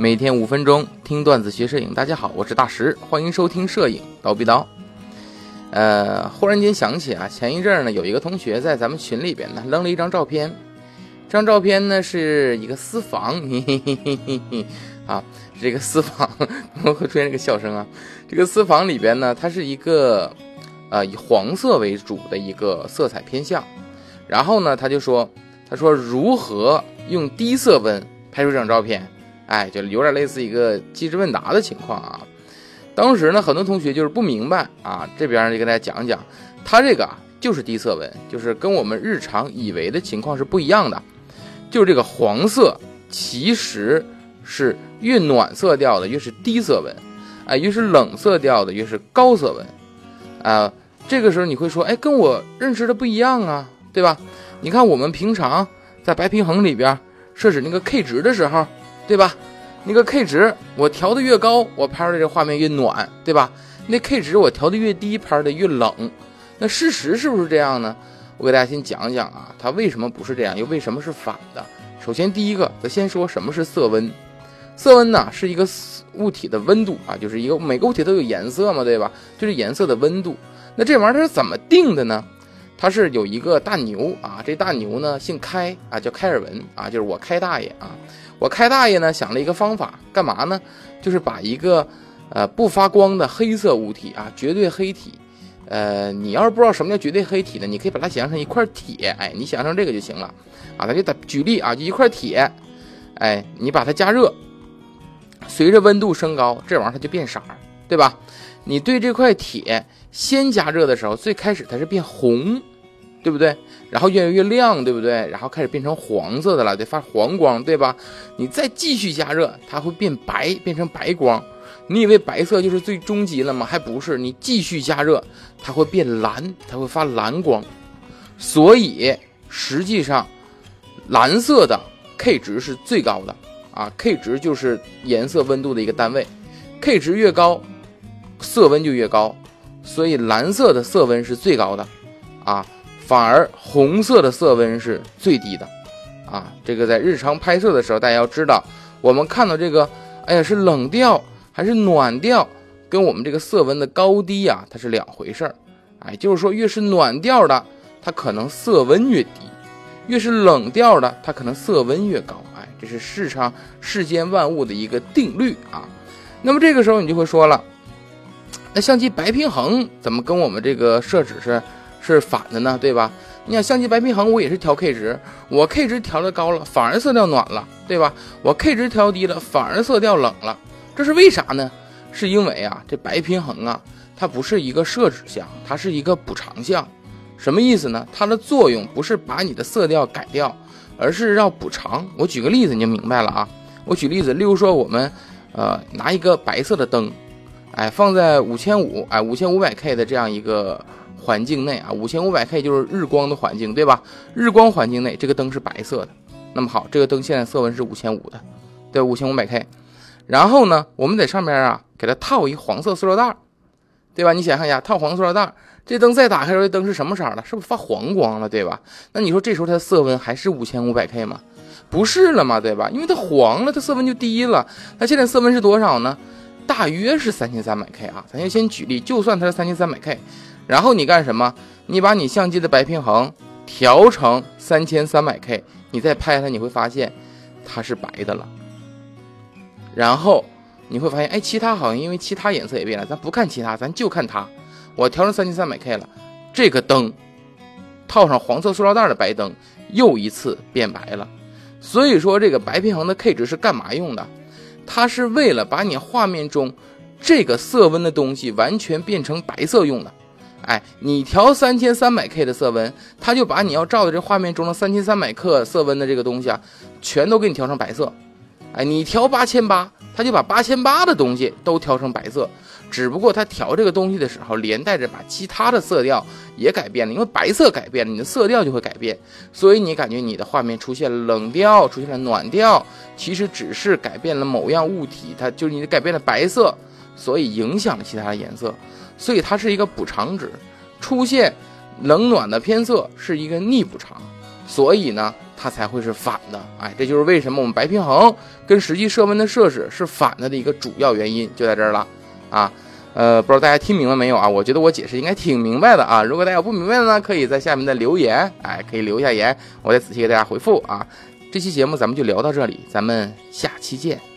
每天五分钟听段子学摄影，大家好，我是大石，欢迎收听摄影刀逼刀。呃，忽然间想起啊，前一阵呢，有一个同学在咱们群里边呢扔了一张照片，这张照片呢是一个私房，嘿嘿嘿嘿嘿嘿啊，这个私房怎么会出现这个笑声啊？这个私房里边呢，它是一个呃以黄色为主的一个色彩偏向，然后呢，他就说，他说如何用低色温拍出这张照片？哎，就有点类似一个机智问答的情况啊。当时呢，很多同学就是不明白啊，这边就给大家讲讲，它这个啊就是低色温，就是跟我们日常以为的情况是不一样的。就是这个黄色其实是越暖色调的越是低色温，哎，越是冷色调的越是高色温，啊，这个时候你会说，哎，跟我认识的不一样啊，对吧？你看我们平常在白平衡里边设置那个 K 值的时候。对吧？那个 K 值我调的越高，我拍出来这画面越暖，对吧？那 K 值我调的越低，拍的越冷。那事实是不是这样呢？我给大家先讲讲啊，它为什么不是这样，又为什么是反的？首先第一个，咱先说什么是色温。色温呢是一个物体的温度啊，就是一个每个物体都有颜色嘛，对吧？就是颜色的温度。那这玩意儿它是怎么定的呢？它是有一个大牛啊，这大牛呢姓开啊，叫开尔文啊，就是我开大爷啊。我开大爷呢想了一个方法，干嘛呢？就是把一个呃不发光的黑色物体啊，绝对黑体，呃，你要是不知道什么叫绝对黑体呢，你可以把它想象成一块铁，哎，你想象成这个就行了啊。咱就打举例啊，就一块铁，哎，你把它加热，随着温度升高，这玩意儿它就变色，对吧？你对这块铁先加热的时候，最开始它是变红。对不对？然后越来越亮，对不对？然后开始变成黄色的了，得发黄光，对吧？你再继续加热，它会变白，变成白光。你以为白色就是最终极了吗？还不是，你继续加热，它会变蓝，它会发蓝光。所以实际上，蓝色的 K 值是最高的啊，K 值就是颜色温度的一个单位，K 值越高，色温就越高。所以蓝色的色温是最高的啊。反而红色的色温是最低的，啊，这个在日常拍摄的时候，大家要知道，我们看到这个，哎呀，是冷调还是暖调，跟我们这个色温的高低呀，它是两回事儿，哎，就是说越是暖调的，它可能色温越低；越是冷调的，它可能色温越高，哎，这是世上世间万物的一个定律啊。那么这个时候你就会说了，那相机白平衡怎么跟我们这个设置是？是反的呢，对吧？你想相机白平衡，我也是调 K 值，我 K 值调的高了，反而色调暖了，对吧？我 K 值调低了，反而色调冷了，这是为啥呢？是因为啊，这白平衡啊，它不是一个设置项，它是一个补偿项。什么意思呢？它的作用不是把你的色调改掉，而是让补偿。我举个例子你就明白了啊。我举例子，例如说我们呃拿一个白色的灯，哎放在五千五哎五千五百 K 的这样一个。环境内啊，五千五百 K 就是日光的环境，对吧？日光环境内，这个灯是白色的。那么好，这个灯现在色温是五千五的，对，五千五百 K。然后呢，我们在上面啊，给它套一黄色塑料袋，对吧？你想象一下，套黄塑料袋，这灯再打开时候，这灯是什么色的？是不是发黄光了，对吧？那你说这时候它的色温还是五千五百 K 吗？不是了嘛，对吧？因为它黄了，它色温就低了。那现在色温是多少呢？大约是三千三百 K 啊。咱就先举例，就算它是三千三百 K。然后你干什么？你把你相机的白平衡调成三千三百 K，你再拍它，你会发现它是白的了。然后你会发现，哎，其他好像因为其他颜色也变了，咱不看其他，咱就看它。我调成三千三百 K 了，这个灯套上黄色塑料袋的白灯又一次变白了。所以说，这个白平衡的 K 值是干嘛用的？它是为了把你画面中这个色温的东西完全变成白色用的。哎，你调三千三百 K 的色温，它就把你要照的这画面中的三千三百克色温的这个东西啊，全都给你调成白色。哎，你调八千八，它就把八千八的东西都调成白色。只不过它调这个东西的时候，连带着把其他的色调也改变了，因为白色改变了，你的色调就会改变。所以你感觉你的画面出现了冷调，出现了暖调，其实只是改变了某样物体，它就是你改变了白色，所以影响了其他的颜色。所以它是一个补偿值，出现冷暖的偏色是一个逆补偿，所以呢，它才会是反的。哎，这就是为什么我们白平衡跟实际射温的设置是反的的一个主要原因，就在这儿了啊。呃，不知道大家听明白没有啊？我觉得我解释应该挺明白的啊。如果大家有不明白的呢，可以在下面的留言，哎，可以留下言，我再仔细给大家回复啊。这期节目咱们就聊到这里，咱们下期见。